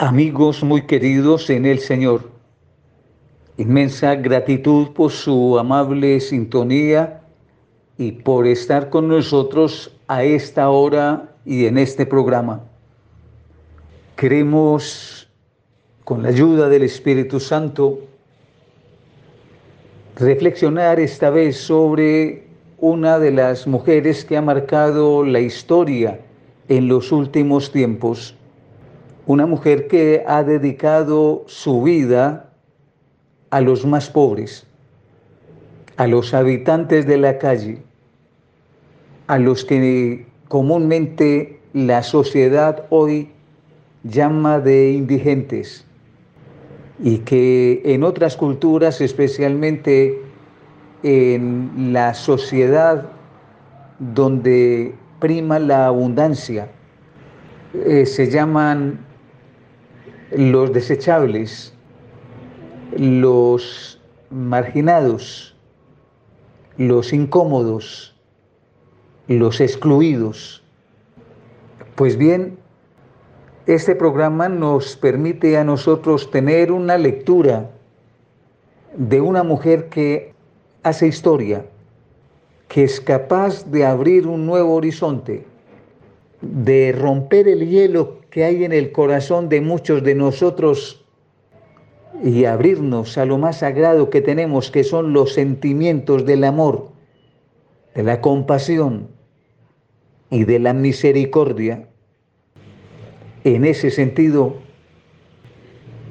Amigos muy queridos en el Señor, inmensa gratitud por su amable sintonía y por estar con nosotros a esta hora y en este programa. Queremos, con la ayuda del Espíritu Santo, reflexionar esta vez sobre una de las mujeres que ha marcado la historia en los últimos tiempos una mujer que ha dedicado su vida a los más pobres, a los habitantes de la calle, a los que comúnmente la sociedad hoy llama de indigentes y que en otras culturas, especialmente en la sociedad donde prima la abundancia, eh, se llaman los desechables, los marginados, los incómodos, los excluidos. Pues bien, este programa nos permite a nosotros tener una lectura de una mujer que hace historia, que es capaz de abrir un nuevo horizonte, de romper el hielo que hay en el corazón de muchos de nosotros y abrirnos a lo más sagrado que tenemos, que son los sentimientos del amor, de la compasión y de la misericordia. En ese sentido,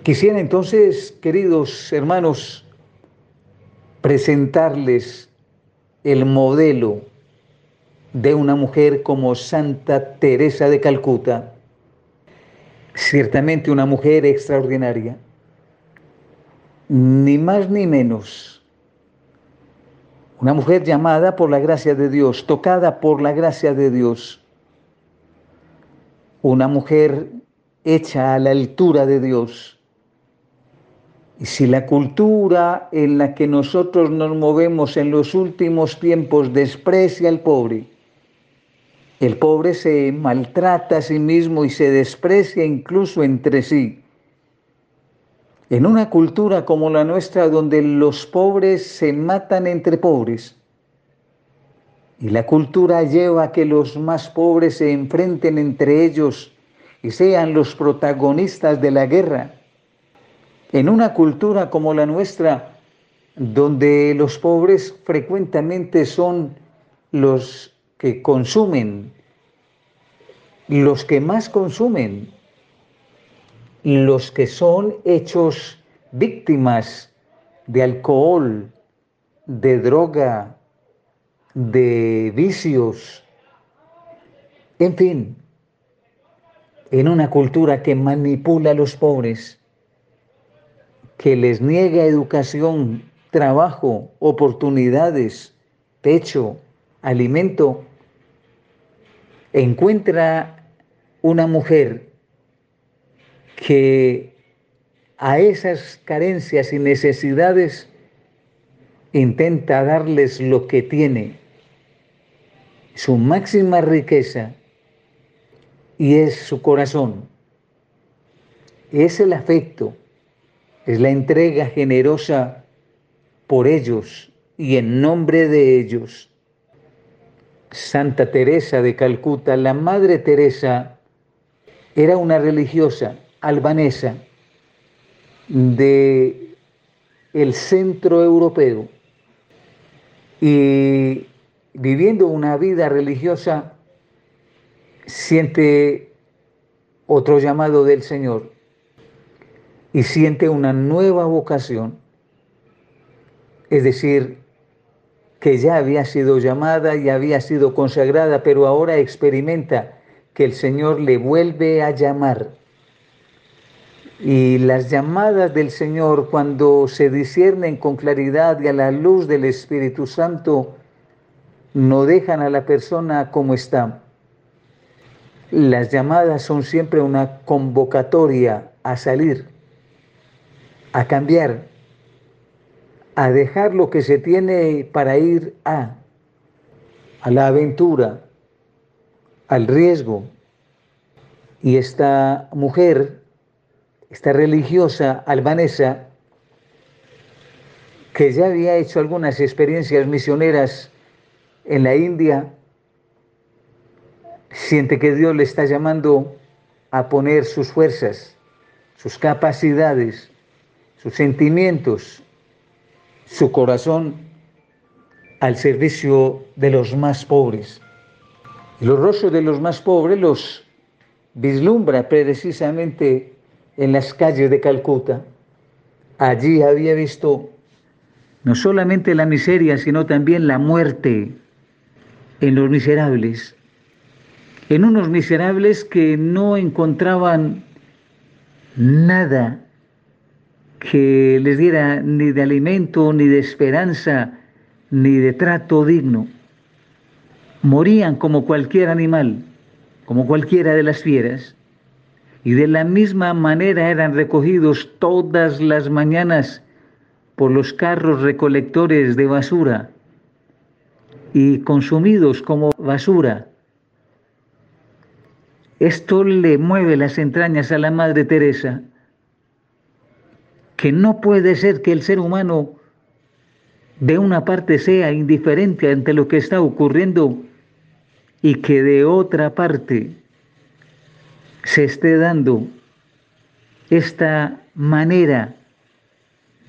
quisiera entonces, queridos hermanos, presentarles el modelo de una mujer como Santa Teresa de Calcuta ciertamente una mujer extraordinaria, ni más ni menos. Una mujer llamada por la gracia de Dios, tocada por la gracia de Dios. Una mujer hecha a la altura de Dios. Y si la cultura en la que nosotros nos movemos en los últimos tiempos desprecia al pobre, el pobre se maltrata a sí mismo y se desprecia incluso entre sí. En una cultura como la nuestra, donde los pobres se matan entre pobres, y la cultura lleva a que los más pobres se enfrenten entre ellos y sean los protagonistas de la guerra. En una cultura como la nuestra, donde los pobres frecuentemente son los que consumen, los que más consumen, los que son hechos víctimas de alcohol, de droga, de vicios, en fin, en una cultura que manipula a los pobres, que les niega educación, trabajo, oportunidades, techo, alimento, encuentra una mujer que a esas carencias y necesidades intenta darles lo que tiene, su máxima riqueza, y es su corazón, es el afecto, es la entrega generosa por ellos y en nombre de ellos. Santa Teresa de Calcuta, la Madre Teresa era una religiosa albanesa de el centro europeo y viviendo una vida religiosa siente otro llamado del Señor y siente una nueva vocación, es decir, que ya había sido llamada y había sido consagrada, pero ahora experimenta que el Señor le vuelve a llamar. Y las llamadas del Señor, cuando se disciernen con claridad y a la luz del Espíritu Santo, no dejan a la persona como está. Las llamadas son siempre una convocatoria a salir, a cambiar, a dejar lo que se tiene para ir a, a la aventura, al riesgo. Y esta mujer esta religiosa albanesa, que ya había hecho algunas experiencias misioneras en la India, siente que Dios le está llamando a poner sus fuerzas, sus capacidades, sus sentimientos, su corazón al servicio de los más pobres. Los rostros de los más pobres los vislumbra precisamente en las calles de Calcuta. Allí había visto no solamente la miseria, sino también la muerte en los miserables, en unos miserables que no encontraban nada que les diera ni de alimento, ni de esperanza, ni de trato digno. Morían como cualquier animal, como cualquiera de las fieras, y de la misma manera eran recogidos todas las mañanas por los carros recolectores de basura y consumidos como basura. Esto le mueve las entrañas a la Madre Teresa, que no puede ser que el ser humano de una parte sea indiferente ante lo que está ocurriendo y que de otra parte se esté dando esta manera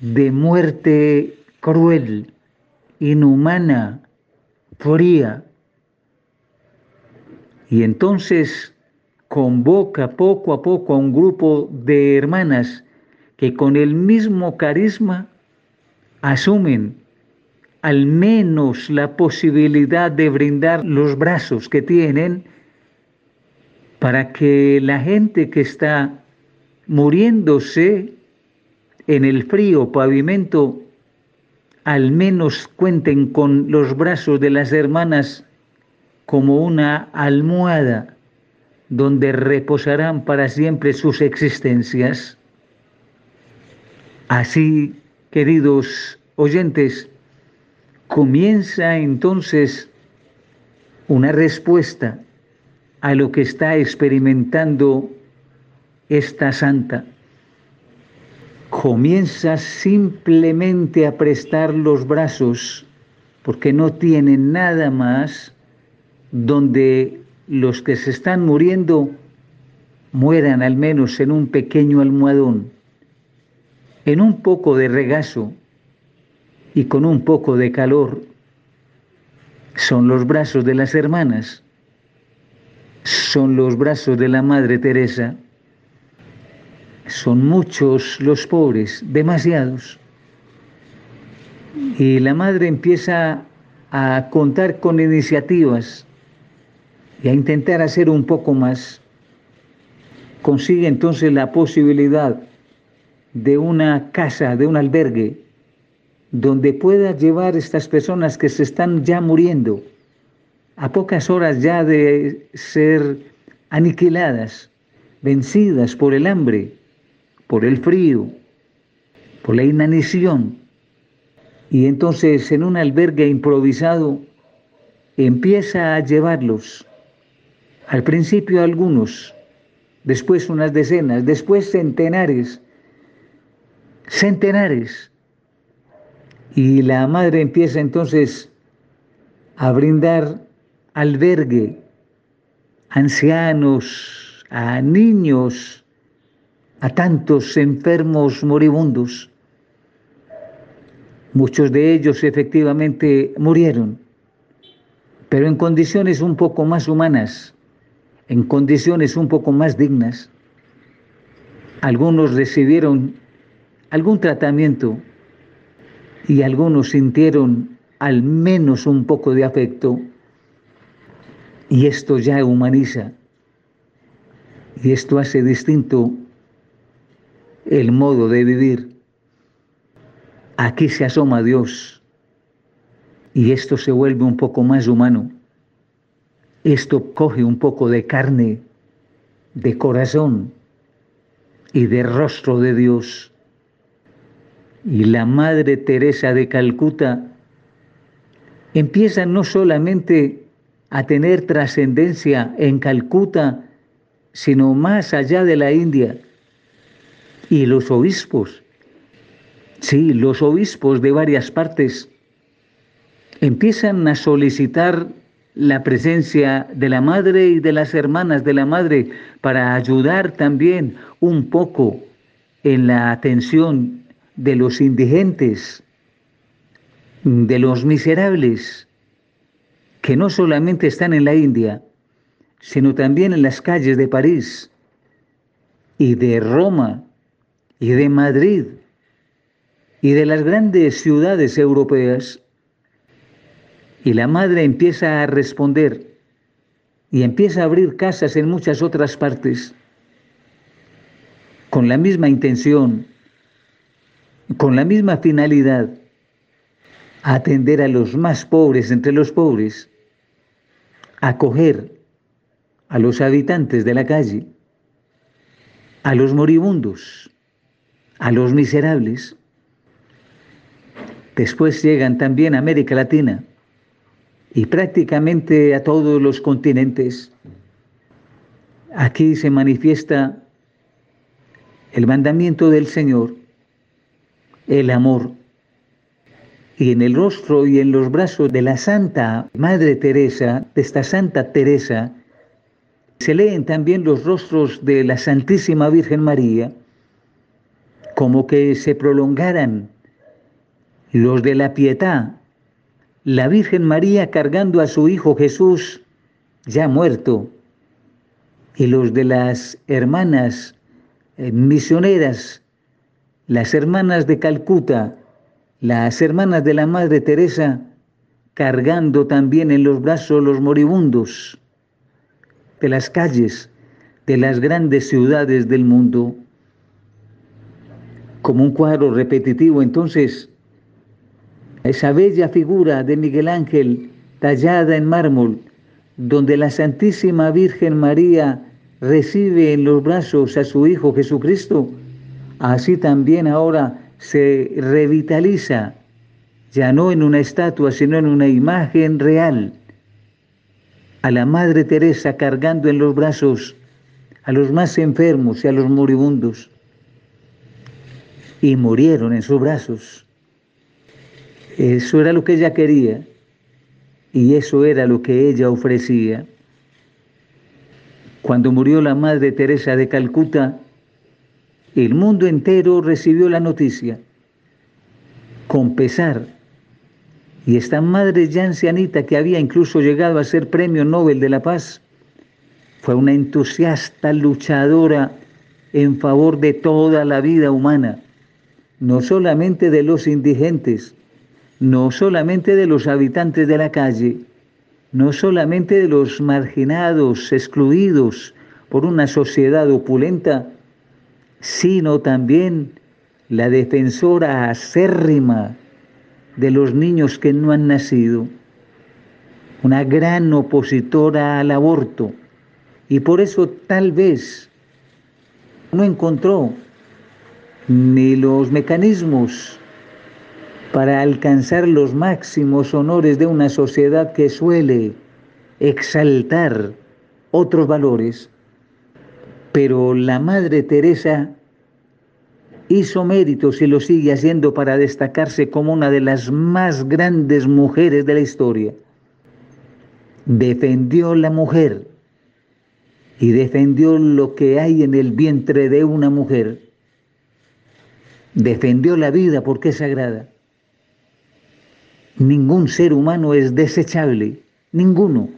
de muerte cruel, inhumana, fría. Y entonces convoca poco a poco a un grupo de hermanas que con el mismo carisma asumen al menos la posibilidad de brindar los brazos que tienen para que la gente que está muriéndose en el frío pavimento al menos cuenten con los brazos de las hermanas como una almohada donde reposarán para siempre sus existencias. Así, queridos oyentes, comienza entonces una respuesta a lo que está experimentando esta santa. Comienza simplemente a prestar los brazos porque no tiene nada más donde los que se están muriendo mueran al menos en un pequeño almohadón, en un poco de regazo y con un poco de calor. Son los brazos de las hermanas, son los brazos de la Madre Teresa, son muchos los pobres, demasiados. Y la Madre empieza a contar con iniciativas y a intentar hacer un poco más, consigue entonces la posibilidad de una casa, de un albergue, donde pueda llevar estas personas que se están ya muriendo, a pocas horas ya de ser aniquiladas, vencidas por el hambre, por el frío, por la inanición. Y entonces en un albergue improvisado empieza a llevarlos al principio algunos, después unas decenas, después centenares, centenares. Y la madre empieza entonces a brindar albergue a ancianos, a niños, a tantos enfermos moribundos. Muchos de ellos efectivamente murieron, pero en condiciones un poco más humanas en condiciones un poco más dignas. Algunos recibieron algún tratamiento y algunos sintieron al menos un poco de afecto y esto ya humaniza y esto hace distinto el modo de vivir. Aquí se asoma Dios y esto se vuelve un poco más humano esto coge un poco de carne, de corazón y de rostro de Dios. Y la Madre Teresa de Calcuta empieza no solamente a tener trascendencia en Calcuta, sino más allá de la India. Y los obispos, sí, los obispos de varias partes empiezan a solicitar la presencia de la madre y de las hermanas de la madre para ayudar también un poco en la atención de los indigentes, de los miserables, que no solamente están en la India, sino también en las calles de París y de Roma y de Madrid y de las grandes ciudades europeas. Y la madre empieza a responder y empieza a abrir casas en muchas otras partes con la misma intención, con la misma finalidad, atender a los más pobres entre los pobres, acoger a los habitantes de la calle, a los moribundos, a los miserables. Después llegan también a América Latina y prácticamente a todos los continentes. Aquí se manifiesta el mandamiento del Señor, el amor. Y en el rostro y en los brazos de la Santa Madre Teresa, de esta Santa Teresa, se leen también los rostros de la Santísima Virgen María, como que se prolongaran los de la pietad, la Virgen María cargando a su Hijo Jesús ya muerto, y los de las hermanas eh, misioneras, las hermanas de Calcuta, las hermanas de la Madre Teresa, cargando también en los brazos los moribundos de las calles de las grandes ciudades del mundo. Como un cuadro repetitivo, entonces, esa bella figura de Miguel Ángel tallada en mármol, donde la Santísima Virgen María recibe en los brazos a su Hijo Jesucristo, así también ahora se revitaliza, ya no en una estatua, sino en una imagen real, a la Madre Teresa cargando en los brazos a los más enfermos y a los moribundos, y murieron en sus brazos. Eso era lo que ella quería y eso era lo que ella ofrecía. Cuando murió la Madre Teresa de Calcuta, el mundo entero recibió la noticia con pesar. Y esta madre ya ancianita que había incluso llegado a ser premio Nobel de la Paz, fue una entusiasta luchadora en favor de toda la vida humana, no solamente de los indigentes, no solamente de los habitantes de la calle, no solamente de los marginados, excluidos por una sociedad opulenta, sino también la defensora acérrima de los niños que no han nacido, una gran opositora al aborto, y por eso tal vez no encontró ni los mecanismos para alcanzar los máximos honores de una sociedad que suele exaltar otros valores. Pero la Madre Teresa hizo méritos y lo sigue haciendo para destacarse como una de las más grandes mujeres de la historia. Defendió la mujer y defendió lo que hay en el vientre de una mujer. Defendió la vida porque es sagrada. Ningún ser humano es desechable, ninguno,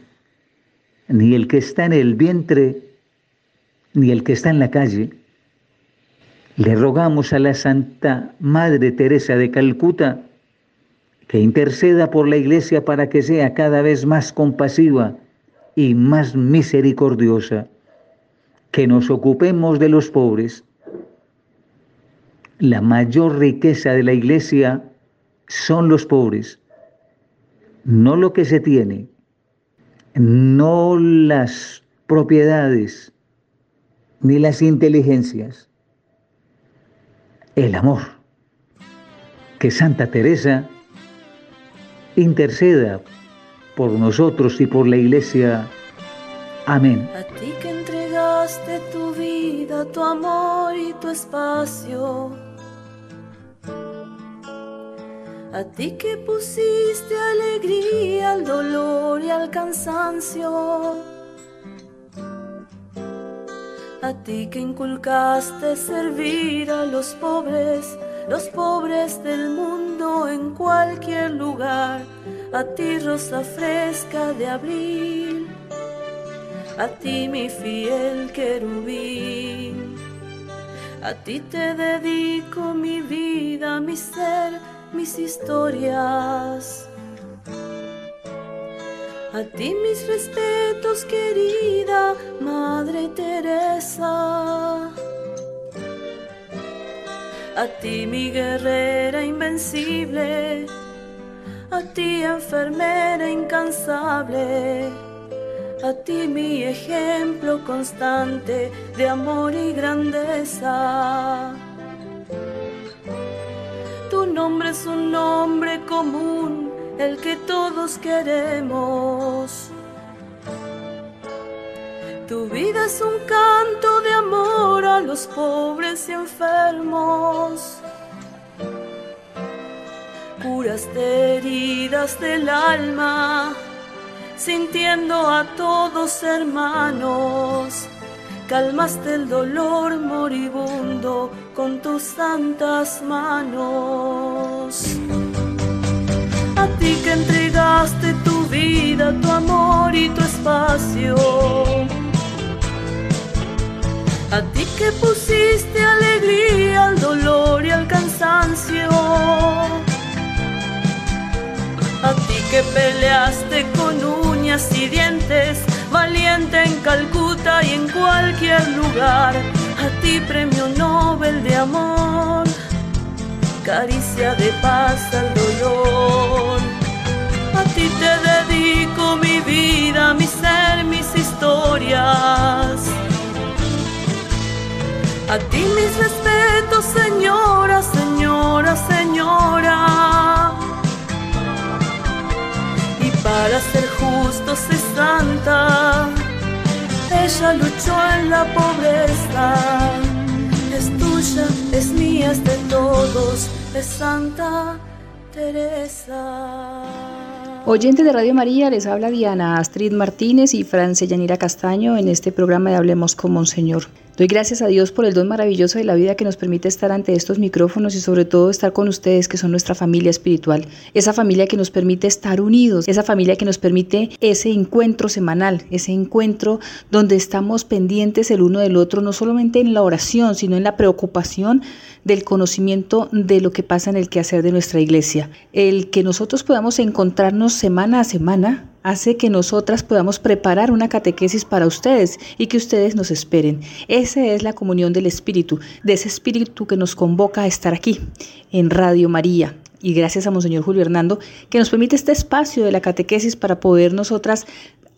ni el que está en el vientre, ni el que está en la calle. Le rogamos a la Santa Madre Teresa de Calcuta que interceda por la Iglesia para que sea cada vez más compasiva y más misericordiosa, que nos ocupemos de los pobres. La mayor riqueza de la Iglesia son los pobres no lo que se tiene, no las propiedades, ni las inteligencias, el amor. Que Santa Teresa interceda por nosotros y por la iglesia. Amén. A ti que entregaste tu vida, tu amor y tu espacio. A ti que pusiste alegría al dolor y al cansancio. A ti que inculcaste servir a los pobres, los pobres del mundo en cualquier lugar. A ti rosa fresca de abril a ti mi fiel querubín. A ti te dedico mi vida, mi ser, mis historias. A ti mis respetos, querida Madre Teresa. A ti mi guerrera invencible. A ti enfermera incansable a ti mi ejemplo constante de amor y grandeza. Tu nombre es un nombre común, el que todos queremos. Tu vida es un canto de amor a los pobres y enfermos. Curaste heridas del alma sintiendo a todos hermanos. Calmaste el dolor moribundo con tus santas manos. A ti que entregaste tu vida, tu amor y tu espacio. A ti que pusiste alegría al dolor y al cansancio a ti que peleaste con uñas y dientes, valiente en Calcuta y en cualquier lugar. A ti premio Nobel de amor, caricia de paz al dolor. A ti te dedico mi vida, mi ser, mis historias. A ti mis respetos, señora, señora, señora para ser justos es santa. Ella luchó en la pobreza, es tuya, es mía, es de todos, es Santa Teresa. Oyentes de Radio María, les habla Diana Astrid Martínez y Francia Yanira Castaño en este programa de Hablemos con Monseñor. Doy gracias a Dios por el don maravilloso de la vida que nos permite estar ante estos micrófonos y sobre todo estar con ustedes que son nuestra familia espiritual, esa familia que nos permite estar unidos, esa familia que nos permite ese encuentro semanal, ese encuentro donde estamos pendientes el uno del otro, no solamente en la oración, sino en la preocupación del conocimiento de lo que pasa en el quehacer de nuestra iglesia. El que nosotros podamos encontrarnos semana a semana hace que nosotras podamos preparar una catequesis para ustedes y que ustedes nos esperen. Esa es la comunión del Espíritu, de ese Espíritu que nos convoca a estar aquí, en Radio María. Y gracias a Monseñor Julio Hernando, que nos permite este espacio de la catequesis para poder nosotras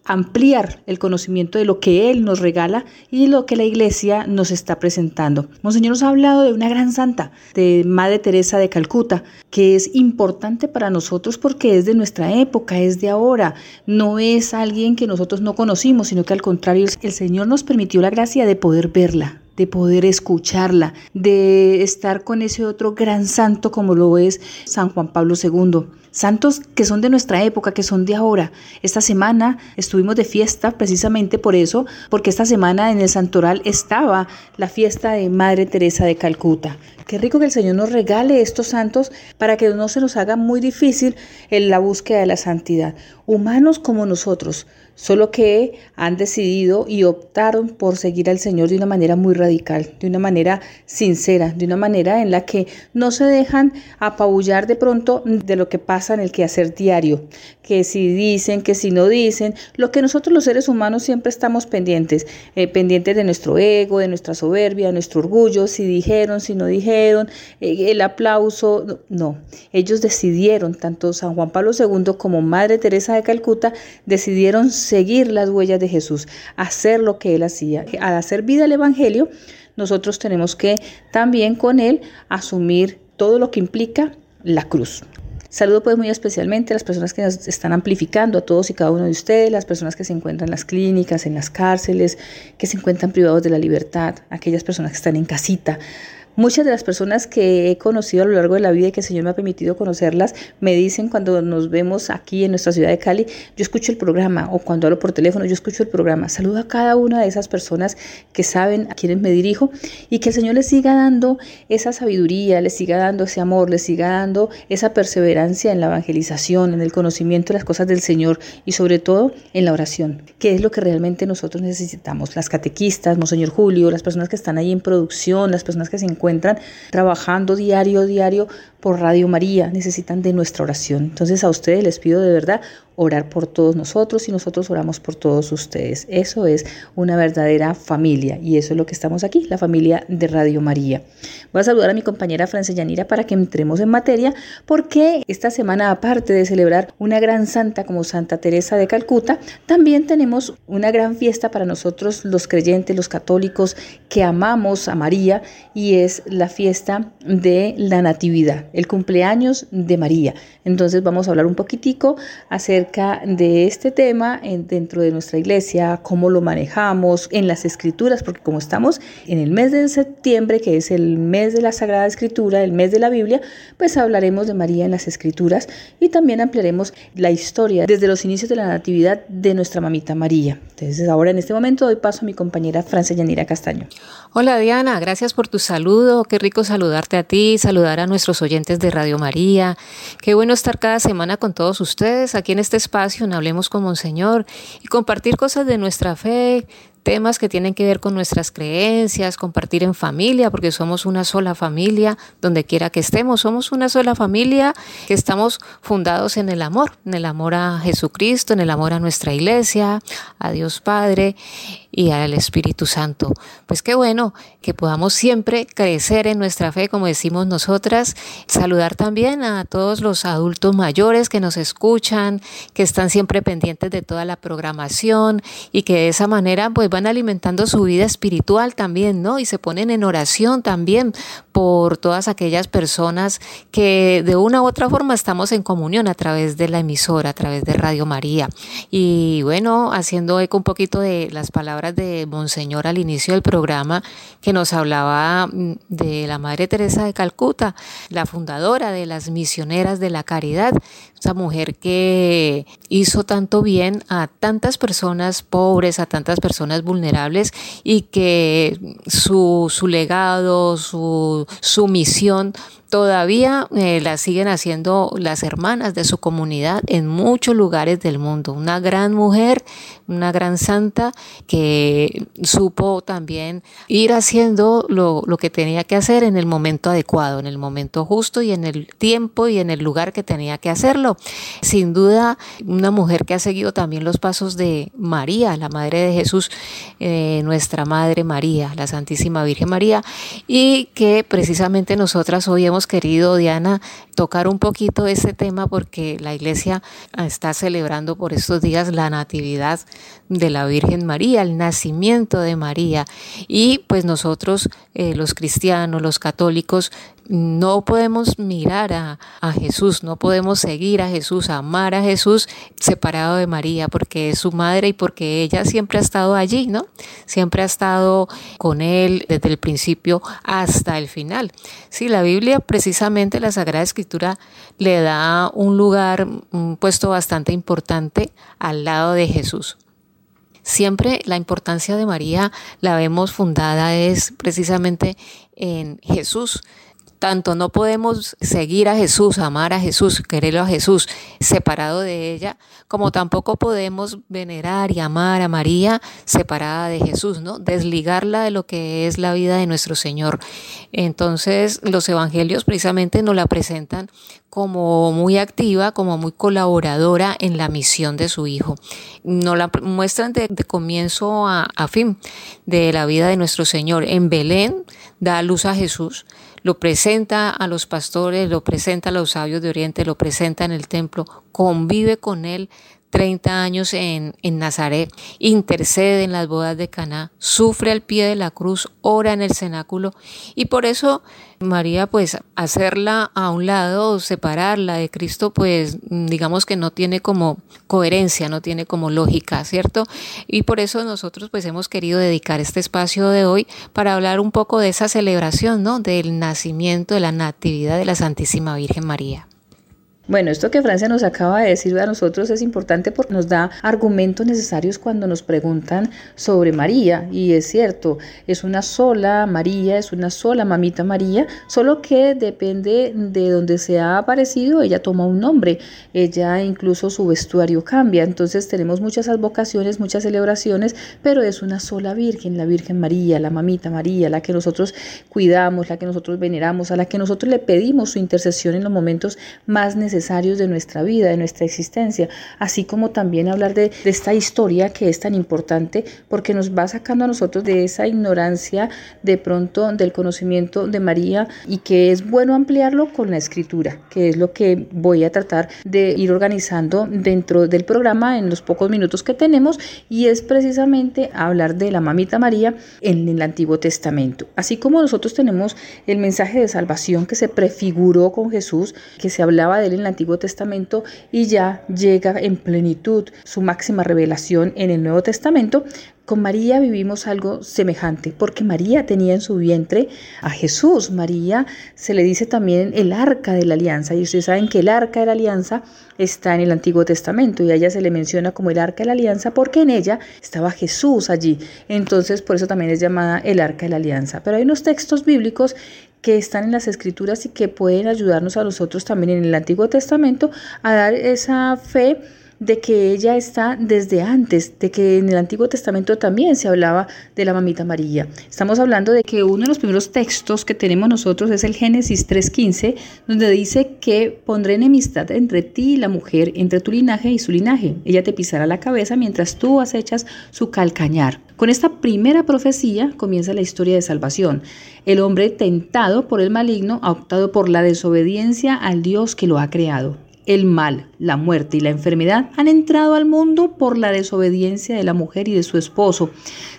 ampliar el conocimiento de lo que Él nos regala y lo que la Iglesia nos está presentando. Monseñor nos ha hablado de una gran santa, de Madre Teresa de Calcuta, que es importante para nosotros porque es de nuestra época, es de ahora, no es alguien que nosotros no conocimos, sino que al contrario, el Señor nos permitió la gracia de poder verla, de poder escucharla, de estar con ese otro gran santo como lo es San Juan Pablo II. Santos que son de nuestra época, que son de ahora. Esta semana estuvimos de fiesta precisamente por eso, porque esta semana en el santoral estaba la fiesta de Madre Teresa de Calcuta. Qué rico que el Señor nos regale estos santos para que no se nos haga muy difícil en la búsqueda de la santidad. Humanos como nosotros, solo que han decidido y optaron por seguir al Señor de una manera muy radical, de una manera sincera, de una manera en la que no se dejan apabullar de pronto de lo que pasa en el quehacer diario, que si dicen, que si no dicen, lo que nosotros los seres humanos siempre estamos pendientes, eh, pendientes de nuestro ego, de nuestra soberbia, de nuestro orgullo, si dijeron, si no dijeron, eh, el aplauso, no, ellos decidieron, tanto San Juan Pablo II como Madre Teresa de Calcuta, decidieron seguir las huellas de Jesús, hacer lo que él hacía. Al hacer vida el Evangelio, nosotros tenemos que también con él asumir todo lo que implica la cruz. Saludo pues muy especialmente a las personas que nos están amplificando, a todos y cada uno de ustedes, las personas que se encuentran en las clínicas, en las cárceles, que se encuentran privados de la libertad, aquellas personas que están en casita, Muchas de las personas que he conocido a lo largo de la vida y que el Señor me ha permitido conocerlas, me dicen cuando nos vemos aquí en nuestra ciudad de Cali, yo escucho el programa o cuando hablo por teléfono, yo escucho el programa. Saludo a cada una de esas personas que saben a quienes me dirijo y que el Señor les siga dando esa sabiduría, les siga dando ese amor, les siga dando esa perseverancia en la evangelización, en el conocimiento de las cosas del Señor y sobre todo en la oración, que es lo que realmente nosotros necesitamos. Las catequistas, Monseñor Julio, las personas que están ahí en producción, las personas que se encuentran encuentran trabajando diario, diario por Radio María, necesitan de nuestra oración. Entonces a ustedes les pido de verdad orar por todos nosotros y nosotros oramos por todos ustedes. Eso es una verdadera familia y eso es lo que estamos aquí, la familia de Radio María. Voy a saludar a mi compañera Francia Yanira para que entremos en materia porque esta semana, aparte de celebrar una gran santa como Santa Teresa de Calcuta, también tenemos una gran fiesta para nosotros los creyentes, los católicos que amamos a María y es la fiesta de la Natividad, el cumpleaños de María. Entonces vamos a hablar un poquitico acerca de este tema en, dentro de nuestra iglesia, cómo lo manejamos en las escrituras, porque como estamos en el mes de septiembre, que es el mes de la Sagrada Escritura, el mes de la Biblia, pues hablaremos de María en las escrituras y también ampliaremos la historia desde los inicios de la Natividad de nuestra mamita María. Entonces ahora en este momento doy paso a mi compañera Francia Yanira Castaño. Hola Diana, gracias por tu saludo, qué rico saludarte a ti, saludar a nuestros oyentes de Radio María, qué bueno estar cada semana con todos ustedes aquí en este espacio en Hablemos con Monseñor y compartir cosas de nuestra fe, temas que tienen que ver con nuestras creencias, compartir en familia, porque somos una sola familia, donde quiera que estemos, somos una sola familia que estamos fundados en el amor, en el amor a Jesucristo, en el amor a nuestra iglesia, a Dios Padre y al Espíritu Santo. Pues qué bueno que podamos siempre crecer en nuestra fe, como decimos nosotras. Saludar también a todos los adultos mayores que nos escuchan, que están siempre pendientes de toda la programación y que de esa manera pues van alimentando su vida espiritual también, ¿no? Y se ponen en oración también por todas aquellas personas que de una u otra forma estamos en comunión a través de la emisora, a través de Radio María. Y bueno, haciendo eco un poquito de las palabras de Monseñor al inicio del programa, que nos hablaba mm, de la Madre Teresa de Calcuta, la fundadora de las misioneras de la caridad, esa mujer que hizo tanto bien a tantas personas pobres, a tantas personas vulnerables y que su, su legado, su, su misión todavía eh, la siguen haciendo las hermanas de su comunidad en muchos lugares del mundo. Una gran mujer, una gran santa que supo también ir haciendo lo, lo que tenía que hacer en el momento adecuado, en el momento justo y en el tiempo y en el lugar que tenía que hacerlo. Sin duda, una mujer que ha seguido también los pasos de María, la Madre de Jesús, eh, nuestra Madre María, la Santísima Virgen María, y que precisamente nosotras hoy hemos querido, Diana, tocar un poquito ese tema porque la iglesia está celebrando por estos días la natividad de la Virgen María, el nacimiento de María. Y pues nosotros, eh, los cristianos, los católicos, no podemos mirar a, a, Jesús, no podemos seguir a Jesús, amar a Jesús separado de María, porque es su madre y porque ella siempre ha estado allí, ¿no? Siempre ha estado con él desde el principio hasta el final. Sí, la Biblia, precisamente la Sagrada Escritura, le da un lugar, un puesto bastante importante al lado de Jesús. Siempre la importancia de María la vemos fundada es precisamente en Jesús tanto no podemos seguir a Jesús, amar a Jesús, quererlo a Jesús separado de ella, como tampoco podemos venerar y amar a María separada de Jesús, ¿no? Desligarla de lo que es la vida de nuestro Señor. Entonces, los evangelios precisamente nos la presentan como muy activa, como muy colaboradora en la misión de su hijo. Nos la muestran de, comienzo a, a fin de la vida de nuestro Señor. En Belén da luz a Jesús lo presenta a los pastores, lo presenta a los sabios de Oriente, lo presenta en el templo, convive con él 30 años en, en Nazaret, intercede en las bodas de Caná, sufre al pie de la cruz, ora en el cenáculo y por eso María, pues hacerla a un lado, separarla de Cristo, pues digamos que no tiene como coherencia, no tiene como lógica, ¿cierto? Y por eso nosotros pues hemos querido dedicar este espacio de hoy para hablar un poco de esa celebración, ¿no? Del nacimiento, de la natividad de la Santísima Virgen María. Bueno, esto que Francia nos acaba de decir a nosotros es importante porque nos da argumentos necesarios cuando nos preguntan sobre María. Y es cierto, es una sola María, es una sola mamita María, solo que depende de donde se ha aparecido, ella toma un nombre, ella incluso su vestuario cambia. Entonces tenemos muchas advocaciones, muchas celebraciones, pero es una sola Virgen, la Virgen María, la mamita María, la que nosotros cuidamos, la que nosotros veneramos, a la que nosotros le pedimos su intercesión en los momentos más necesarios necesarios de nuestra vida, de nuestra existencia, así como también hablar de, de esta historia que es tan importante porque nos va sacando a nosotros de esa ignorancia de pronto del conocimiento de María y que es bueno ampliarlo con la escritura, que es lo que voy a tratar de ir organizando dentro del programa en los pocos minutos que tenemos y es precisamente hablar de la mamita María en el Antiguo Testamento. Así como nosotros tenemos el mensaje de salvación que se prefiguró con Jesús, que se hablaba de él en el Antiguo Testamento y ya llega en plenitud su máxima revelación en el Nuevo Testamento, con María vivimos algo semejante, porque María tenía en su vientre a Jesús. María se le dice también el arca de la alianza, y ustedes saben que el arca de la alianza está en el Antiguo Testamento, y a ella se le menciona como el arca de la alianza porque en ella estaba Jesús allí. Entonces, por eso también es llamada el arca de la alianza. Pero hay unos textos bíblicos que están en las escrituras y que pueden ayudarnos a nosotros también en el Antiguo Testamento a dar esa fe de que ella está desde antes, de que en el Antiguo Testamento también se hablaba de la mamita María. Estamos hablando de que uno de los primeros textos que tenemos nosotros es el Génesis 3.15, donde dice que pondré enemistad entre ti y la mujer, entre tu linaje y su linaje. Ella te pisará la cabeza mientras tú acechas su calcañar. Con esta primera profecía comienza la historia de salvación. El hombre tentado por el maligno ha optado por la desobediencia al Dios que lo ha creado. El mal, la muerte y la enfermedad han entrado al mundo por la desobediencia de la mujer y de su esposo.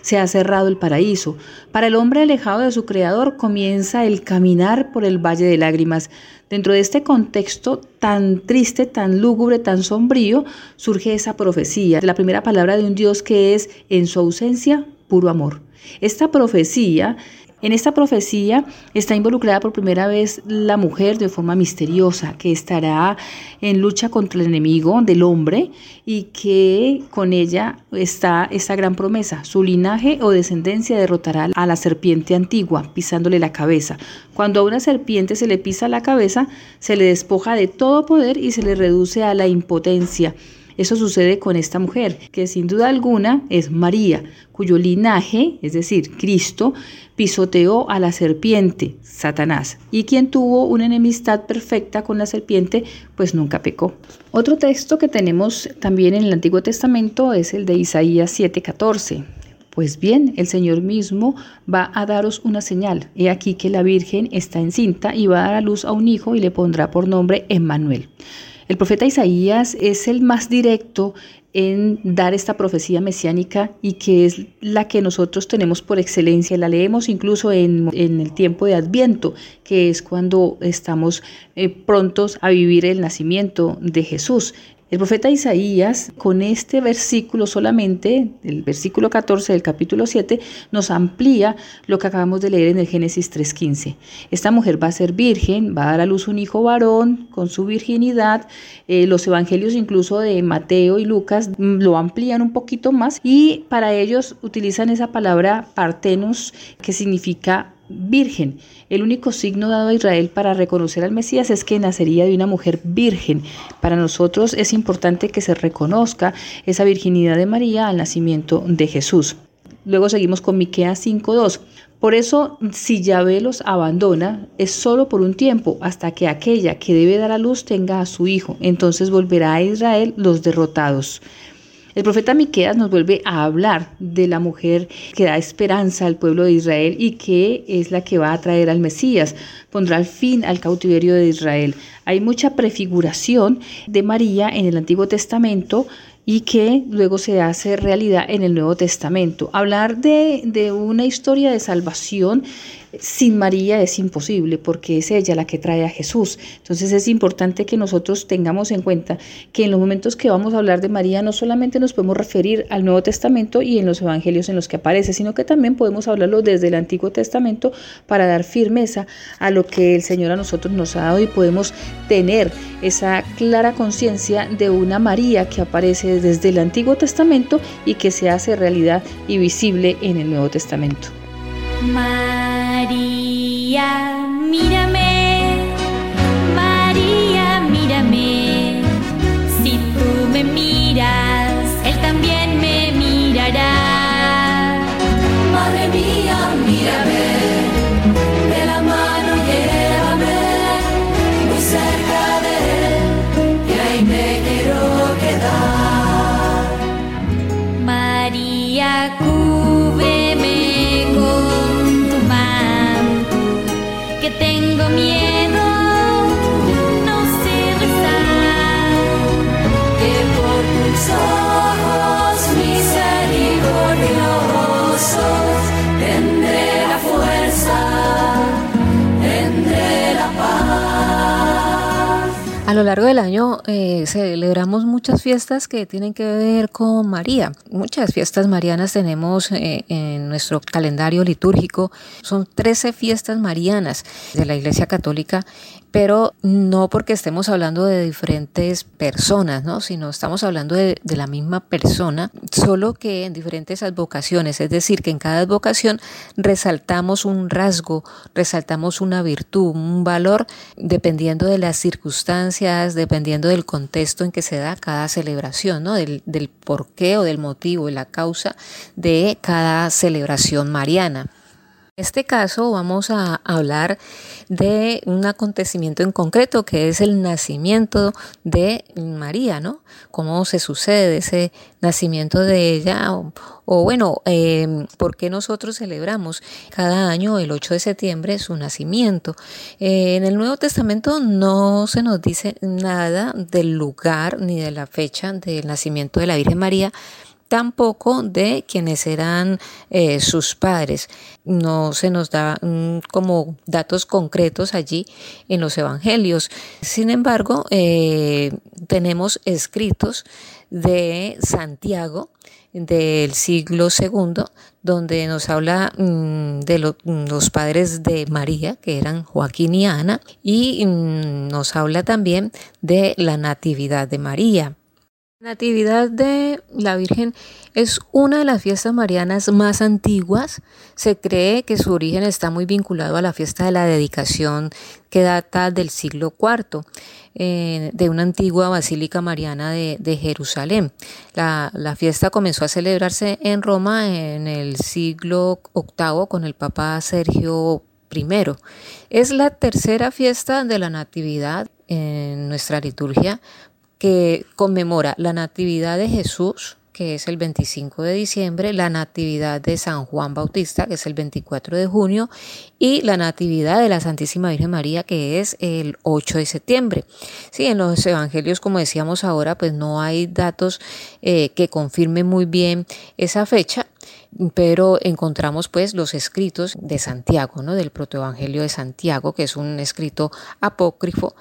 Se ha cerrado el paraíso. Para el hombre alejado de su creador comienza el caminar por el valle de lágrimas. Dentro de este contexto tan triste, tan lúgubre, tan sombrío, surge esa profecía, la primera palabra de un Dios que es, en su ausencia, puro amor. Esta profecía en esta profecía está involucrada por primera vez la mujer de forma misteriosa, que estará en lucha contra el enemigo del hombre y que con ella está esta gran promesa. Su linaje o descendencia derrotará a la serpiente antigua, pisándole la cabeza. Cuando a una serpiente se le pisa la cabeza, se le despoja de todo poder y se le reduce a la impotencia. Eso sucede con esta mujer, que sin duda alguna es María, cuyo linaje, es decir, Cristo, pisoteó a la serpiente, Satanás, y quien tuvo una enemistad perfecta con la serpiente, pues nunca pecó. Otro texto que tenemos también en el Antiguo Testamento es el de Isaías 7:14. Pues bien, el Señor mismo va a daros una señal. He aquí que la Virgen está encinta y va a dar a luz a un hijo y le pondrá por nombre Emmanuel. El profeta Isaías es el más directo en dar esta profecía mesiánica y que es la que nosotros tenemos por excelencia. La leemos incluso en, el tiempo de Adviento, que es cuando estamos eh, prontos a vivir el nacimiento de Jesús. El profeta Isaías, con este versículo solamente, el versículo 14 del capítulo 7, nos amplía lo que acabamos de leer en el Génesis 3.15. Esta mujer va a ser virgen, va a dar a luz un hijo varón con su virginidad. Eh, los evangelios incluso de Mateo y Lucas lo amplían un poquito más y para ellos utilizan esa palabra partenos que significa virgen. El único signo dado a Israel para reconocer al Mesías es que nacería de una mujer virgen. Para nosotros es importante que se reconozca esa virginidad de María al nacimiento de Jesús. Luego seguimos con Miqueas 5:2. Por eso, si Yahvé los abandona, es solo por un tiempo, hasta que aquella que debe dar a luz tenga a su hijo. Entonces volverá a Israel los derrotados. El profeta Miqueas nos vuelve a hablar de la mujer que da esperanza al pueblo de Israel y que es la que va a traer al Mesías, pondrá fin al cautiverio de Israel. Hay mucha prefiguración de María en el Antiguo Testamento y que luego se hace realidad en el Nuevo Testamento. Hablar de, de una historia de salvación sin María es imposible porque es ella la que trae a Jesús. Entonces es importante que nosotros tengamos en cuenta que en los momentos que vamos a hablar de María no solamente nos podemos referir al Nuevo Testamento y en los evangelios en los que aparece, sino que también podemos hablarlo desde el Antiguo Testamento para dar firmeza a lo que el Señor a nosotros nos ha dado y podemos tener esa clara conciencia de una María que aparece desde el Antiguo Testamento y que se hace realidad y visible en el Nuevo Testamento. María, mírame, María, mírame, si tú me miras, Él también me mirará. Madre mía, mírame, que tengo lo largo del año eh, celebramos muchas fiestas que tienen que ver con María. Muchas fiestas marianas tenemos eh, en nuestro calendario litúrgico. Son 13 fiestas marianas de la Iglesia Católica, pero no porque estemos hablando de diferentes personas, ¿no? sino estamos hablando de, la misma persona, solo que en diferentes advocaciones. Es decir, que en cada advocación resaltamos un rasgo, resaltamos una virtud, un valor, dependiendo de las circunstancias, dependiendo del contexto en que se da cada celebración, ¿no? del, del porqué o del motivo y la causa de cada celebración mariana. En este caso vamos a hablar de un acontecimiento en concreto que es el nacimiento de María, ¿no? Cómo se sucede ese nacimiento de ella o, bueno, eh, ¿por qué nosotros celebramos cada año el 8 de septiembre su nacimiento? Eh, en el Nuevo Testamento no se nos dice nada del lugar ni de la fecha del nacimiento de la Virgen María, tampoco de quienes eran eh, sus padres. No se nos da mm, como datos concretos allí en los evangelios. Sin embargo, eh, tenemos escritos de Santiago del siglo II, donde nos habla mm, de lo- los padres de María, que eran Joaquín y Ana, y mm, nos habla también de la Natividad de María. Natividad de la Virgen es una de las fiestas marianas más antiguas. Se cree que su origen está muy vinculado a la fiesta de la dedicación que data del siglo IV, eh, de una antigua basílica mariana de, de Jerusalén. La, la fiesta comenzó a celebrarse en Roma en el siglo VIII con el Papa Sergio I. Es la tercera fiesta de la Natividad en nuestra liturgia que conmemora la Natividad de Jesús, que es el 25 de diciembre, la Natividad de San Juan Bautista, que es el 24 de junio, y la Natividad de la Santísima Virgen María, que es el 8 de septiembre. Sí, en los evangelios, como decíamos ahora, pues no hay datos eh, que confirmen muy bien esa fecha, pero encontramos pues los escritos de Santiago, ¿no? Del protoevangelio de Santiago, que es un escrito apócrifo,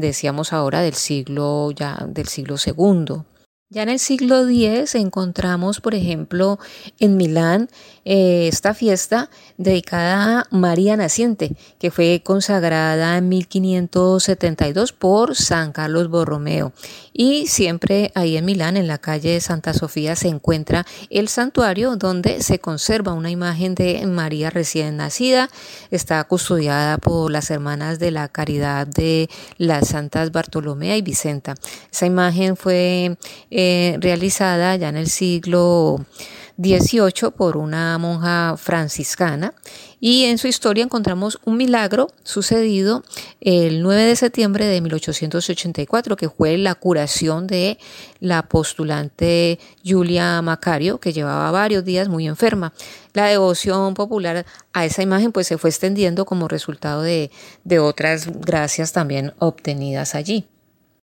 decíamos ahora del siglo ya del siglo segundo. Ya en el siglo X encontramos, por ejemplo, en Milán eh, esta fiesta dedicada a María Naciente, que fue consagrada en 1572 por San Carlos Borromeo. Y siempre ahí en Milán, en la calle Santa Sofía, se encuentra el santuario donde se conserva una imagen de María recién nacida. Está custodiada por las hermanas de la Caridad de las Santas Bartolomea y Vicenta. Esa imagen fue eh, realizada ya en el siglo XVIII por una monja franciscana y en su historia encontramos un milagro sucedido el 9 de septiembre de 1884 que fue la curación de la postulante Julia Macario que llevaba varios días muy enferma. La devoción popular a esa imagen pues se fue extendiendo como resultado de, de otras gracias también obtenidas allí.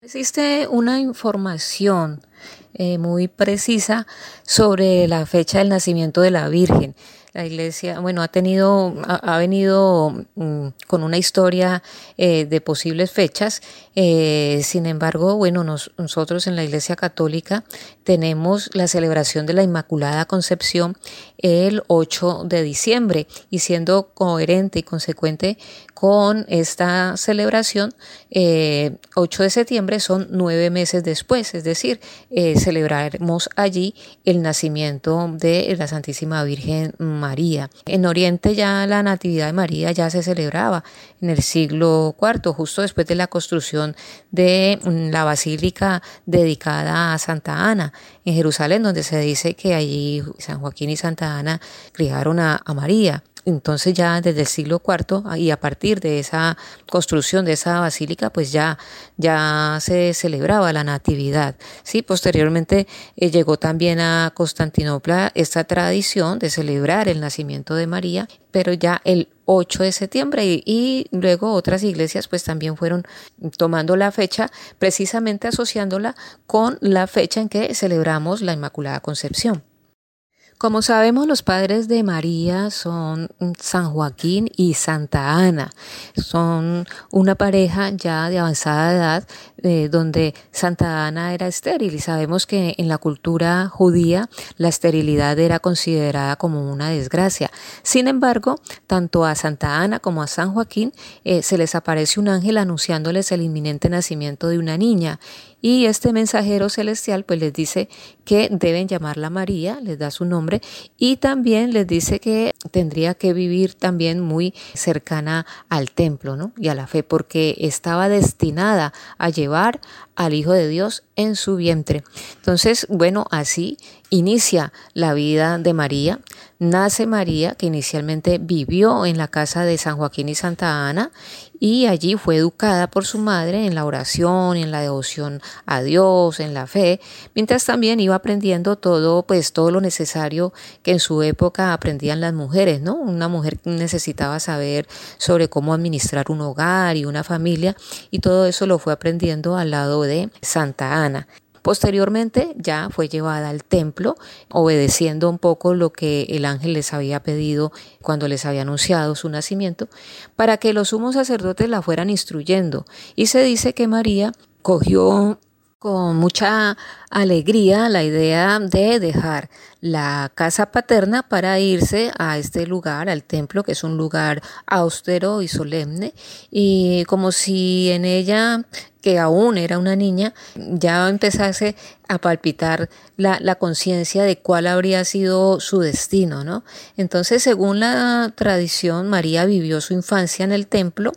Existe una información eh, muy precisa sobre la fecha del nacimiento de la Virgen. La iglesia, bueno, ha tenido, ha, venido mm, con una historia eh, de posibles fechas. Eh, sin embargo, bueno, nosotros en la iglesia católica tenemos la celebración de la Inmaculada Concepción el 8 de diciembre y siendo coherente y consecuente con esta celebración, 8 eh, de septiembre son nueve meses después, es decir, eh, celebraremos allí el nacimiento de la Santísima Virgen María. En Oriente ya la Natividad de María ya se celebraba en el siglo IV, justo después de la construcción de mm, la basílica dedicada a Santa Ana en Jerusalén, donde se dice que allí San Joaquín y Santa Ana criaron a María. Entonces ya desde el siglo IV y a partir de esa construcción de esa basílica, pues ya, ya se celebraba la natividad. Sí, posteriormente eh, llegó también a Constantinopla esta tradición de celebrar el nacimiento de María, pero ya el 8 de septiembre y, y, luego otras iglesias pues también fueron tomando la fecha precisamente asociándola con la fecha en que celebramos la Inmaculada Concepción. Como sabemos, los padres de María son San Joaquín y Santa Ana. Son una pareja ya de avanzada edad, eh, donde Santa Ana era estéril y sabemos que en la cultura judía la esterilidad era considerada como una desgracia. Sin embargo, tanto a Santa Ana como a San Joaquín eh, se les aparece un ángel anunciándoles el inminente nacimiento de una niña y este mensajero celestial pues les dice que deben llamarla María, les da su nombre y también les dice que tendría que vivir también muy cercana al templo ¿no? y a la fe porque estaba destinada a llevar al Hijo de Dios en su vientre. Entonces, bueno, así inicia la vida de María. Nace María, que inicialmente vivió en la casa de San Joaquín y Santa Ana, y allí fue educada por su madre en la oración, en la devoción a Dios, en la fe, mientras también iba aprendiendo todo, pues todo lo necesario que en su época aprendían las mujeres, ¿no? Una mujer necesitaba saber sobre cómo administrar un hogar y una familia, y todo eso lo fue aprendiendo al lado de Santa Ana. Posteriormente ya fue llevada al templo, obedeciendo un poco lo que el ángel les había pedido cuando les había anunciado su nacimiento, para que los sumos sacerdotes la fueran instruyendo. Y se dice que María cogió con mucha alegría la idea de dejar la casa paterna para irse a este lugar, al templo, que es un lugar austero y solemne, y como si en ella que aún era una niña, ya empezase a palpitar la, la conciencia de cuál habría sido su destino, ¿no? Entonces, según la tradición, María vivió su infancia en el templo,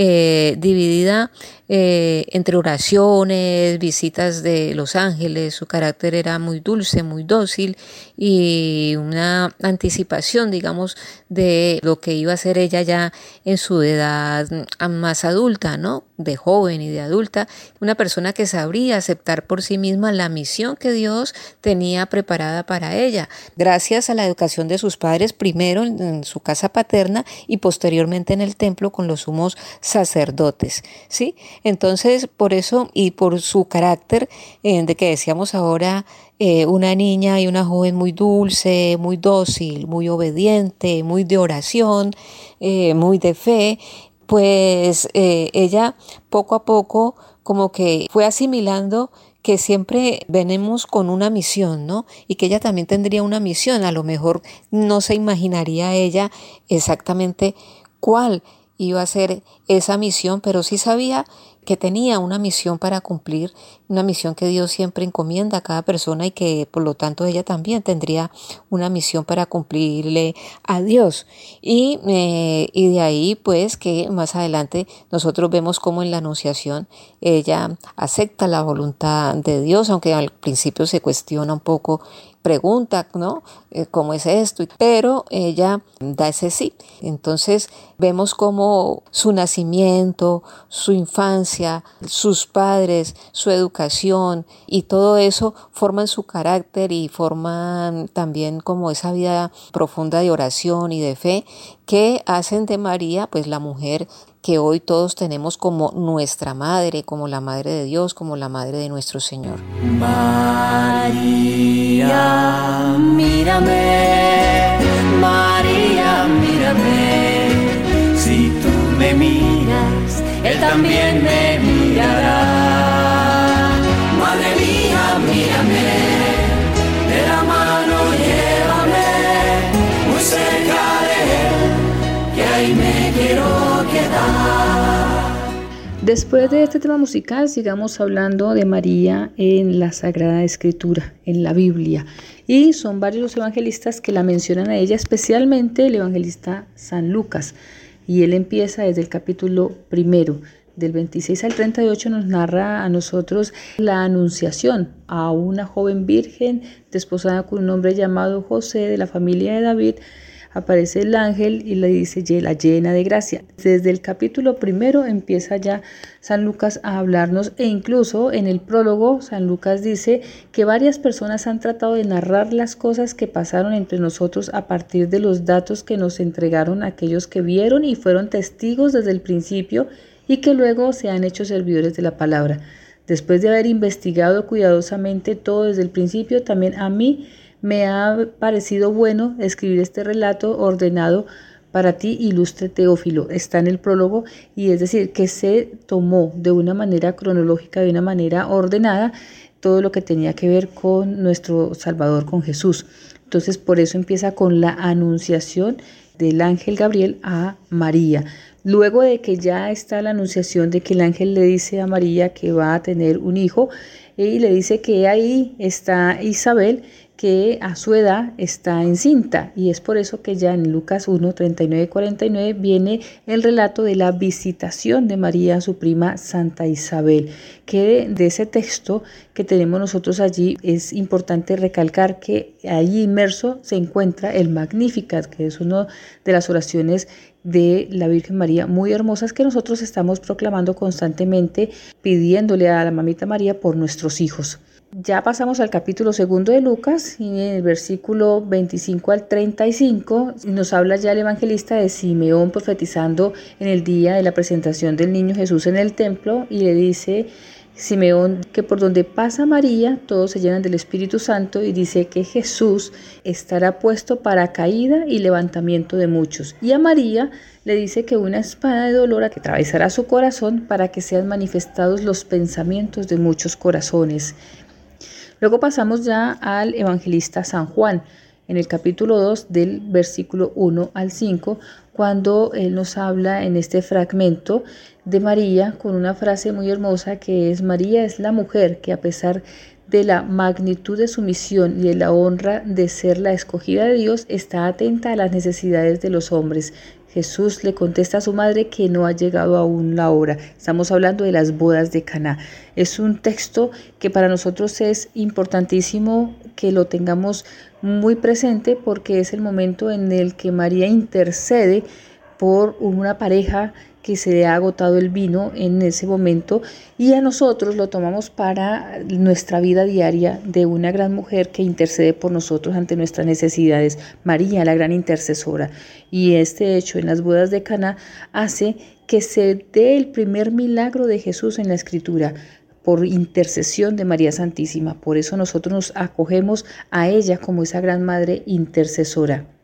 eh, dividida eh, entre oraciones, visitas de los ángeles, su carácter era muy dulce, muy dócil y una anticipación, digamos, de lo que iba a ser ella ya en su edad más adulta, ¿no? De joven y de adulta, una persona que sabría aceptar por sí misma la misión que Dios tenía preparada para ella, gracias a la educación de sus padres, primero en, su casa paterna y posteriormente en el templo con los sumos sacerdotes, ¿sí? Entonces, por eso y por su carácter, eh, de que decíamos ahora, eh, una niña y una joven muy dulce, muy dócil, muy obediente, muy de oración, eh, muy de fe, pues ella poco a poco como que fue asimilando que siempre venimos con una misión, ¿no? Y que ella también tendría una misión, a lo mejor no se imaginaría ella exactamente cuál iba a ser esa misión, pero sí sabía que tenía una misión para cumplir, una misión que Dios siempre encomienda a cada persona y que por lo tanto ella también tendría una misión para cumplirle a Dios. Y, eh, y de ahí pues que más adelante nosotros vemos como en la anunciación ella acepta la voluntad de Dios, aunque al principio se cuestiona un poco pregunta, ¿no? Eh, ¿Cómo es esto? Pero ella da ese sí. Entonces vemos como su nacimiento, su infancia, sus padres, su educación y todo eso forman su carácter y forman también como esa vida profunda de oración y de fe que hacen de María pues la mujer que hoy todos tenemos como nuestra madre, como la madre de Dios, como la madre de nuestro Señor. Mírame, María, mírame, si tú me miras, Él también me mirará. Madre mía, mírame, de la mano llévame, muy cerca de Él, que ahí me quiero quedar. Después de este tema musical, sigamos hablando de María en la Sagrada Escritura, en la Biblia. Y son varios los evangelistas que la mencionan a ella, especialmente el evangelista San Lucas. Y él empieza desde el capítulo primero, del 26 al 38, nos narra a nosotros la anunciación a una joven virgen desposada con un hombre llamado José de la familia de David aparece el ángel y le dice la llena de gracia. Desde el capítulo primero empieza ya San Lucas a hablarnos e incluso en el prólogo San Lucas dice que varias personas han tratado de narrar las cosas que pasaron entre nosotros a partir de los datos que nos entregaron aquellos que vieron y fueron testigos desde el principio y que luego se han hecho servidores de la palabra. Después de haber investigado cuidadosamente todo desde el principio, también a mí me ha parecido bueno escribir este relato ordenado para ti, ilustre Teófilo. Está en el prólogo y es decir, que se tomó de una manera cronológica, de una manera ordenada, todo lo que tenía que ver con nuestro Salvador, con Jesús. Entonces, por eso empieza con la anunciación del ángel Gabriel a María. Luego de que ya está la anunciación de que el ángel le dice a María que va a tener un hijo y le dice que ahí está Isabel que a su edad está encinta y es por eso que ya en Lucas 1, 39 49 viene el relato de la visitación de María a su prima Santa Isabel, que de, ese texto que tenemos nosotros allí es importante recalcar que ahí inmerso se encuentra el Magnificat, que es una de las oraciones de la Virgen María muy hermosas que nosotros estamos proclamando constantemente pidiéndole a la mamita María por nuestros hijos. Ya pasamos al capítulo segundo de Lucas y en el versículo 25 al 35 nos habla ya el evangelista de Simeón profetizando en el día de la presentación del niño Jesús en el templo y le dice Simeón que por donde pasa María todos se llenan del Espíritu Santo y dice que Jesús estará puesto para caída y levantamiento de muchos. Y a María le dice que una espada de dolor atravesará su corazón para que sean manifestados los pensamientos de muchos corazones. Luego pasamos ya al evangelista San Juan, en el capítulo 2 del versículo 1 al 5, cuando él nos habla en este fragmento de María con una frase muy hermosa que es María es la mujer que a pesar de la magnitud de su misión y de la honra de ser la escogida de Dios, está atenta a las necesidades de los hombres. Jesús le contesta a su madre que no ha llegado aún la hora. Estamos hablando de las bodas de Caná. Es un texto que para nosotros es importantísimo que lo tengamos muy presente porque es el momento en el que María intercede por una pareja que se le ha agotado el vino en ese momento y a nosotros lo tomamos para nuestra vida diaria de una gran mujer que intercede por nosotros ante nuestras necesidades, María, la gran intercesora. Y este hecho en las bodas de Cana hace que se dé el primer milagro de Jesús en la escritura por intercesión de María Santísima. Por eso nosotros nos acogemos a ella como esa gran madre intercesora.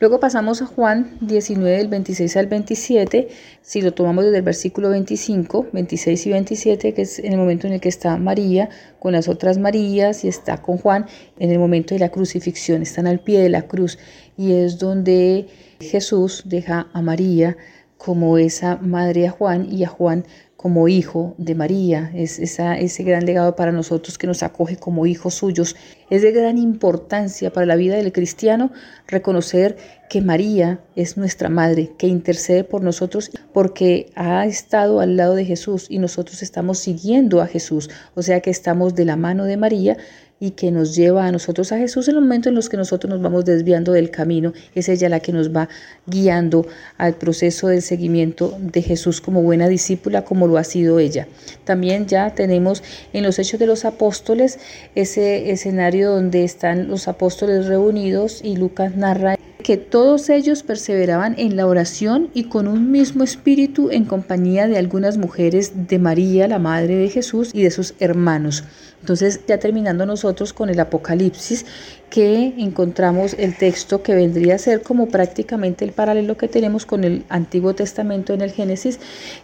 Luego pasamos a Juan 19, del 26 al 27, si lo tomamos desde el versículo 25, 26 y 27, que es en el momento en el que está María con las otras Marías y está con Juan en el momento de la crucifixión, están al pie de la cruz y es donde Jesús deja a María como esa madre a Juan y a Juan como hijo de María, es esa, ese gran legado para nosotros que nos acoge como hijos suyos. Es de gran importancia para la vida del cristiano reconocer que María es nuestra madre, que intercede por nosotros porque ha estado al lado de Jesús y nosotros estamos siguiendo a Jesús, o sea que estamos de la mano de María y que nos lleva a nosotros a Jesús en los momentos en los que nosotros nos vamos desviando del camino. Es ella la que nos va guiando al proceso del seguimiento de Jesús como buena discípula, como lo ha sido ella. También ya tenemos en los Hechos de los Apóstoles ese escenario donde están los apóstoles reunidos y Lucas narra que todos ellos perseveraban en la oración y con un mismo espíritu en compañía de algunas mujeres de María, la Madre de Jesús, y de sus hermanos. Entonces, ya terminando nosotros con el Apocalipsis, que encontramos el texto que vendría a ser como prácticamente el paralelo que tenemos con el Antiguo Testamento en el Génesis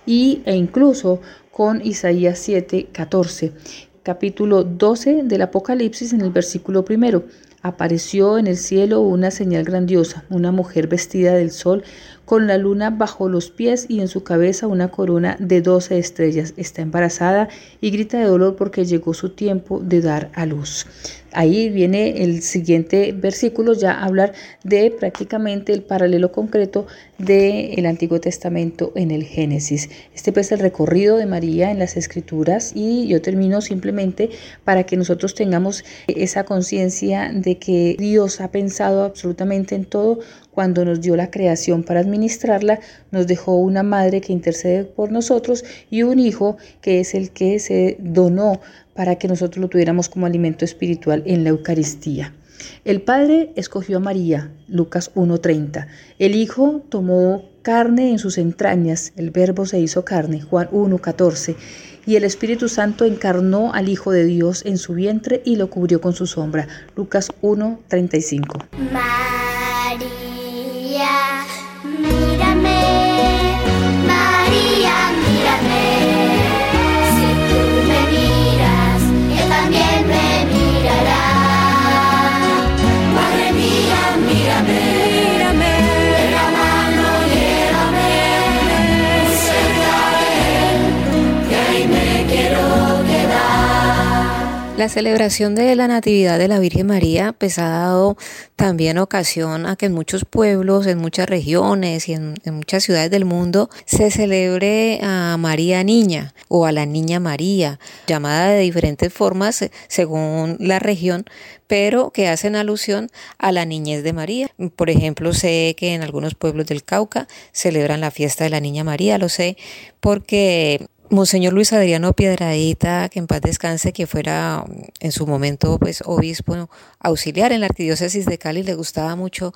y, e incluso con Isaías 7, 14 capítulo 12 del Apocalipsis en el versículo primero. Apareció en el cielo una señal grandiosa, una mujer vestida del sol, con la luna bajo los pies y en su cabeza una corona de doce estrellas. Está embarazada y grita de dolor porque llegó su tiempo de dar a luz. Ahí viene el siguiente versículo ya a hablar de prácticamente el paralelo concreto del Antiguo Testamento en el Génesis. Este pues es el recorrido de María en las Escrituras y yo termino simplemente para que nosotros tengamos esa conciencia de que Dios ha pensado absolutamente en todo cuando nos dio la creación para administrarla, nos dejó una madre que intercede por nosotros y un hijo que es el que se donó para que nosotros lo tuviéramos como alimento espiritual en la Eucaristía. El Padre escogió a María, Lucas 1.30. El Hijo tomó carne en sus entrañas, el Verbo se hizo carne, Juan 1.14. Y el Espíritu Santo encarnó al Hijo de Dios en su vientre y lo cubrió con su sombra, Lucas 1.35. María, La celebración de la Natividad de la Virgen María pues ha dado también ocasión a que en muchos pueblos, en muchas regiones y en, en, muchas ciudades del mundo se celebre a María Niña o a la Niña María, llamada de diferentes formas eh, según la región, pero que hacen alusión a la niñez de María. Por ejemplo, sé que en algunos pueblos del Cauca celebran la fiesta de la Niña María, lo sé porque Monseñor Luis Adriano Piedradita, que en paz descanse, que fuera en su momento pues obispo auxiliar en la arquidiócesis de Cali, le gustaba mucho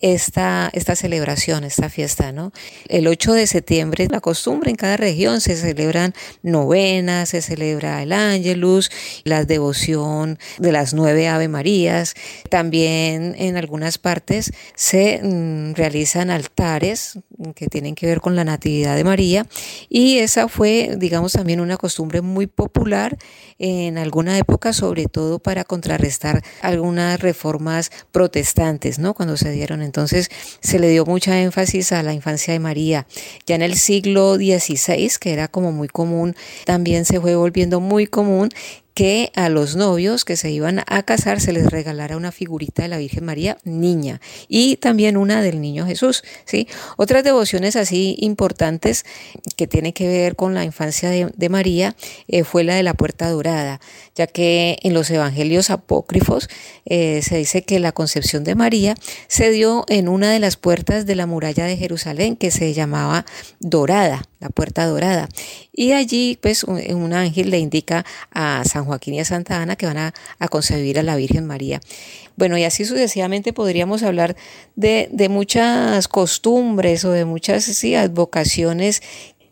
esta, esta celebración, esta fiesta, ¿no? El 8 de septiembre, la costumbre en cada región se celebran novenas, se celebra el Ángelus, la devoción de las nueve Ave Marías. También en algunas partes se mm, realizan altares que tienen que ver con la Natividad de María y esa fue, digamos, también una costumbre muy popular en alguna época, sobre todo para contrarrestar algunas reformas protestantes, ¿no? Cuando se dieron entonces se le dio mucha énfasis a la infancia de María. Ya en el siglo XVI, que era como muy común, también se fue volviendo muy común que a los novios que se iban a casar se les regalara una figurita de la Virgen María niña y también una del niño Jesús, ¿sí? Otras devociones así importantes que tienen que ver con la infancia de, María eh, fue la de la puerta dorada, ya que en los evangelios apócrifos eh, se dice que la concepción de María se dio en una de las puertas de la muralla de Jerusalén que se llamaba Dorada, la puerta dorada. Y allí pues un, un ángel le indica a San Joaquín y a Santa Ana que van a, a, concebir a la Virgen María. Bueno, y así sucesivamente podríamos hablar de, de muchas costumbres o de muchas sí, advocaciones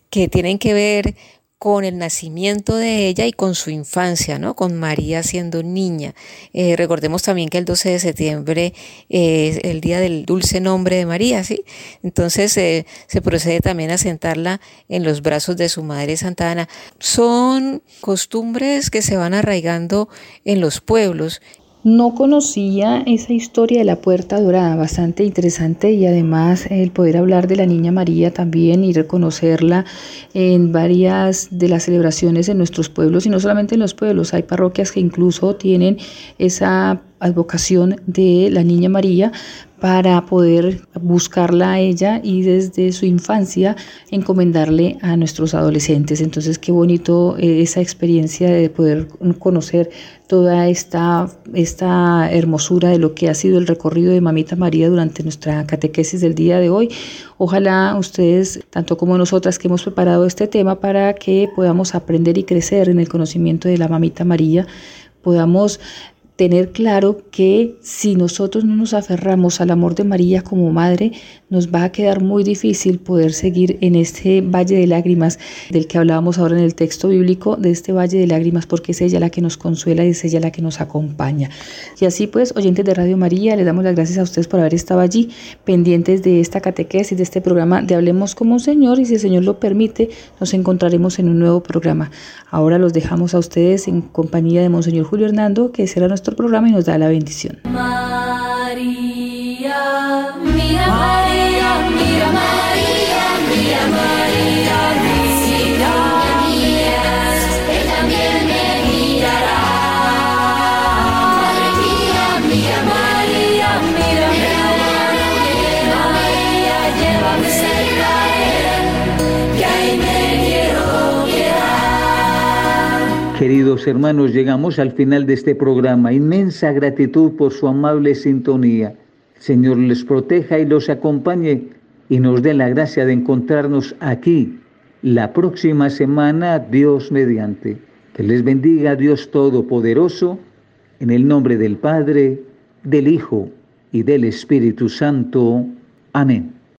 que tienen que ver con el nacimiento de ella y con su infancia, ¿no? Con María siendo niña. Eh, recordemos también que el 12 de septiembre es el día del dulce nombre de María, ¿sí? Entonces eh, se procede también a sentarla en los brazos de su madre Santa Ana. Son costumbres que se van arraigando en los pueblos no conocía esa historia de la puerta dorada, bastante interesante y además el poder hablar de la Niña María también y reconocerla en varias de las celebraciones en nuestros pueblos y no solamente en los pueblos, hay parroquias que incluso tienen esa advocación de la Niña María para poder buscarla a ella y desde su infancia encomendarle a nuestros adolescentes. Entonces, qué bonito eh, esa experiencia de poder conocer toda esta, esta hermosura de lo que ha sido el recorrido de Mamita María durante nuestra catequesis del día de hoy. Ojalá ustedes, tanto como nosotras que hemos preparado este tema, para que podamos aprender y crecer en el conocimiento de la Mamita María, podamos tener claro que si nosotros no nos aferramos al amor de María como madre, nos va a quedar muy difícil poder seguir en este valle de lágrimas del que hablábamos ahora en el texto bíblico, de este valle de lágrimas, porque es ella la que nos consuela y es ella la que nos acompaña. Y así pues, oyentes de Radio María, les damos las gracias a ustedes por haber estado allí, pendientes de esta catequesis, de este programa de Hablemos como un Señor, y si el Señor lo permite, nos encontraremos en un nuevo programa. Ahora los dejamos a ustedes en compañía de Monseñor Julio Hernando, que será nuestro programa y nos da la bendición. Queridos hermanos, llegamos al final de este programa. Inmensa gratitud por su amable sintonía. Señor les proteja y los acompañe y nos dé la gracia de encontrarnos aquí la próxima semana, Dios mediante. Que les bendiga Dios Todopoderoso, en el nombre del Padre, del Hijo y del Espíritu Santo. Amén.